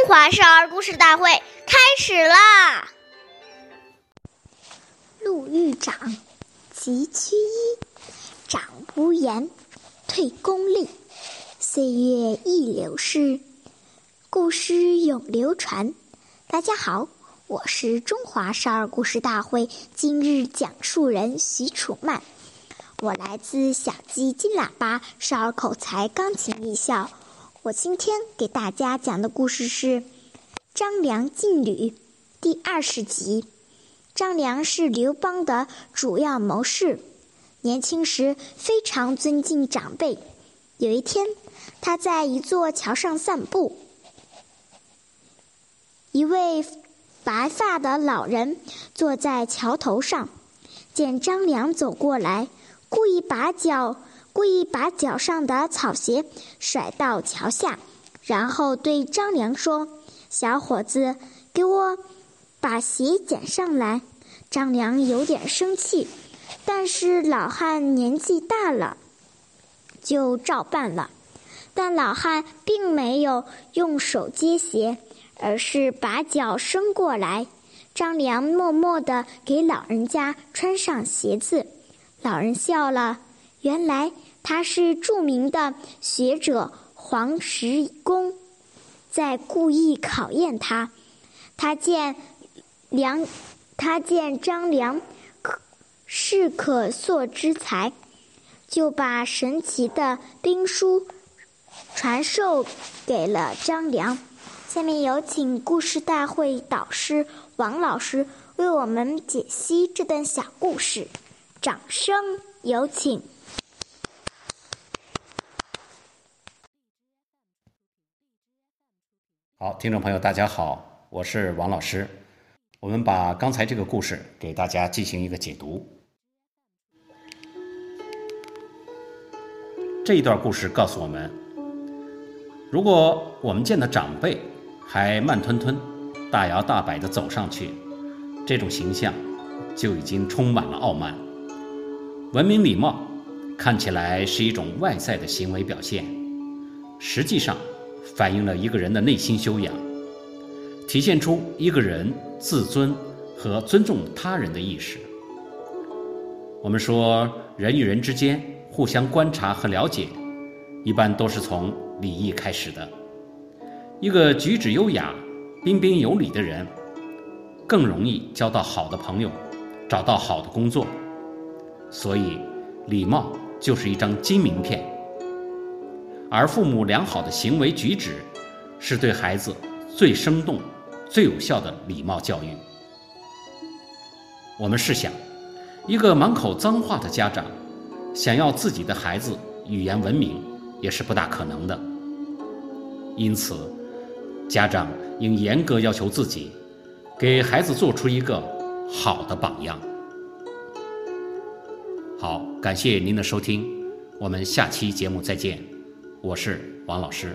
中华少儿故事大会开始啦！路遇长，急趋一，长无言，退恭立。岁月易流逝，故事永流传。大家好，我是中华少儿故事大会今日讲述人徐楚曼，我来自小鸡金喇叭少儿口才钢琴艺校。我今天给大家讲的故事是《张良进吕》第二十集。张良是刘邦的主要谋士，年轻时非常尊敬长辈。有一天，他在一座桥上散步，一位白发的老人坐在桥头上，见张良走过来，故意把脚。故意把脚上的草鞋甩到桥下，然后对张良说：“小伙子，给我把鞋捡上来。”张良有点生气，但是老汉年纪大了，就照办了。但老汉并没有用手接鞋，而是把脚伸过来。张良默默地给老人家穿上鞋子，老人笑了。原来他是著名的学者黄石公，在故意考验他。他见梁，他见张良可是可塑之才，就把神奇的兵书传授给了张良。下面有请故事大会导师王老师为我们解析这段小故事，掌声有请。好，听众朋友，大家好，我是王老师。我们把刚才这个故事给大家进行一个解读。这一段故事告诉我们，如果我们见到长辈还慢吞吞、大摇大摆地走上去，这种形象就已经充满了傲慢。文明礼貌看起来是一种外在的行为表现，实际上。反映了一个人的内心修养，体现出一个人自尊和尊重他人的意识。我们说，人与人之间互相观察和了解，一般都是从礼仪开始的。一个举止优雅、彬彬有礼的人，更容易交到好的朋友，找到好的工作。所以，礼貌就是一张金名片。而父母良好的行为举止，是对孩子最生动、最有效的礼貌教育。我们试想，一个满口脏话的家长，想要自己的孩子语言文明，也是不大可能的。因此，家长应严格要求自己，给孩子做出一个好的榜样。好，感谢您的收听，我们下期节目再见。我是王老师。